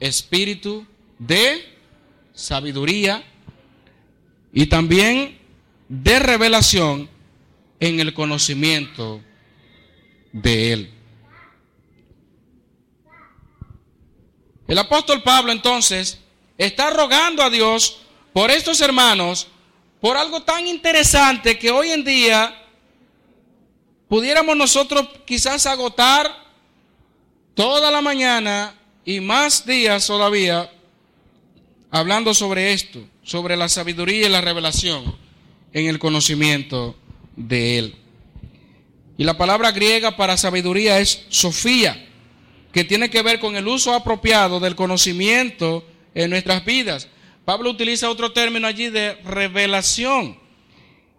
espíritu de sabiduría y también de revelación en el conocimiento de Él. El apóstol Pablo entonces está rogando a Dios por estos hermanos, por algo tan interesante que hoy en día pudiéramos nosotros quizás agotar toda la mañana y más días todavía hablando sobre esto, sobre la sabiduría y la revelación en el conocimiento de Él. Y la palabra griega para sabiduría es Sofía, que tiene que ver con el uso apropiado del conocimiento en nuestras vidas. Pablo utiliza otro término allí de revelación.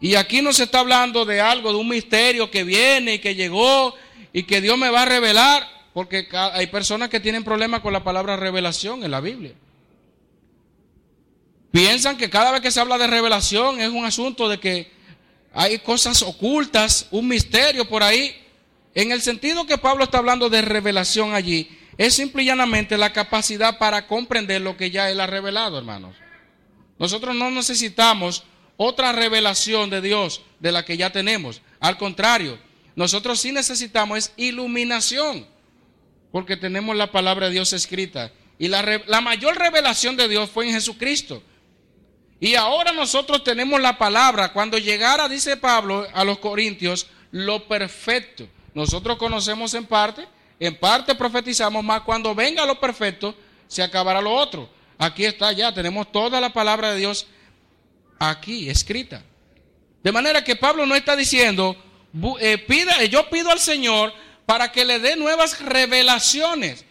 Y aquí no se está hablando de algo, de un misterio que viene y que llegó y que Dios me va a revelar, porque hay personas que tienen problemas con la palabra revelación en la Biblia. Piensan que cada vez que se habla de revelación es un asunto de que hay cosas ocultas, un misterio por ahí. En el sentido que Pablo está hablando de revelación allí, es simple y llanamente la capacidad para comprender lo que ya Él ha revelado, hermanos. Nosotros no necesitamos otra revelación de Dios de la que ya tenemos. Al contrario, nosotros sí necesitamos es iluminación, porque tenemos la palabra de Dios escrita. Y la, mayor revelación de Dios fue en Jesucristo. Y ahora nosotros tenemos la palabra. Cuando llegara, dice Pablo a los Corintios, lo perfecto. Nosotros conocemos en parte, en parte profetizamos más. Cuando venga lo perfecto, se acabará lo otro. Aquí está ya, tenemos toda la palabra de Dios aquí escrita. De manera que Pablo no está diciendo, eh, pida, yo pido al Señor para que le dé nuevas revelaciones.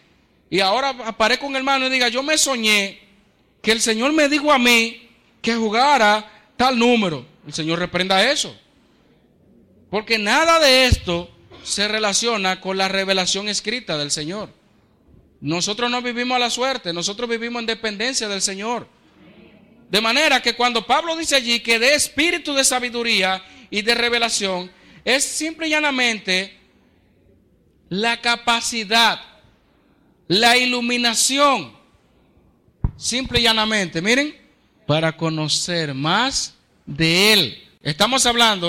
Y ahora aparezco un hermano y diga, yo me soñé que el Señor me dijo a mí que jugara tal número. El Señor reprenda eso. Porque nada de esto se relaciona con la revelación escrita del Señor. Nosotros no vivimos a la suerte, nosotros vivimos en dependencia del Señor. De manera que cuando Pablo dice allí que de espíritu de sabiduría y de revelación, es simple y llanamente la capacidad, la iluminación, simple y llanamente. Miren, para conocer más de Él. Estamos hablando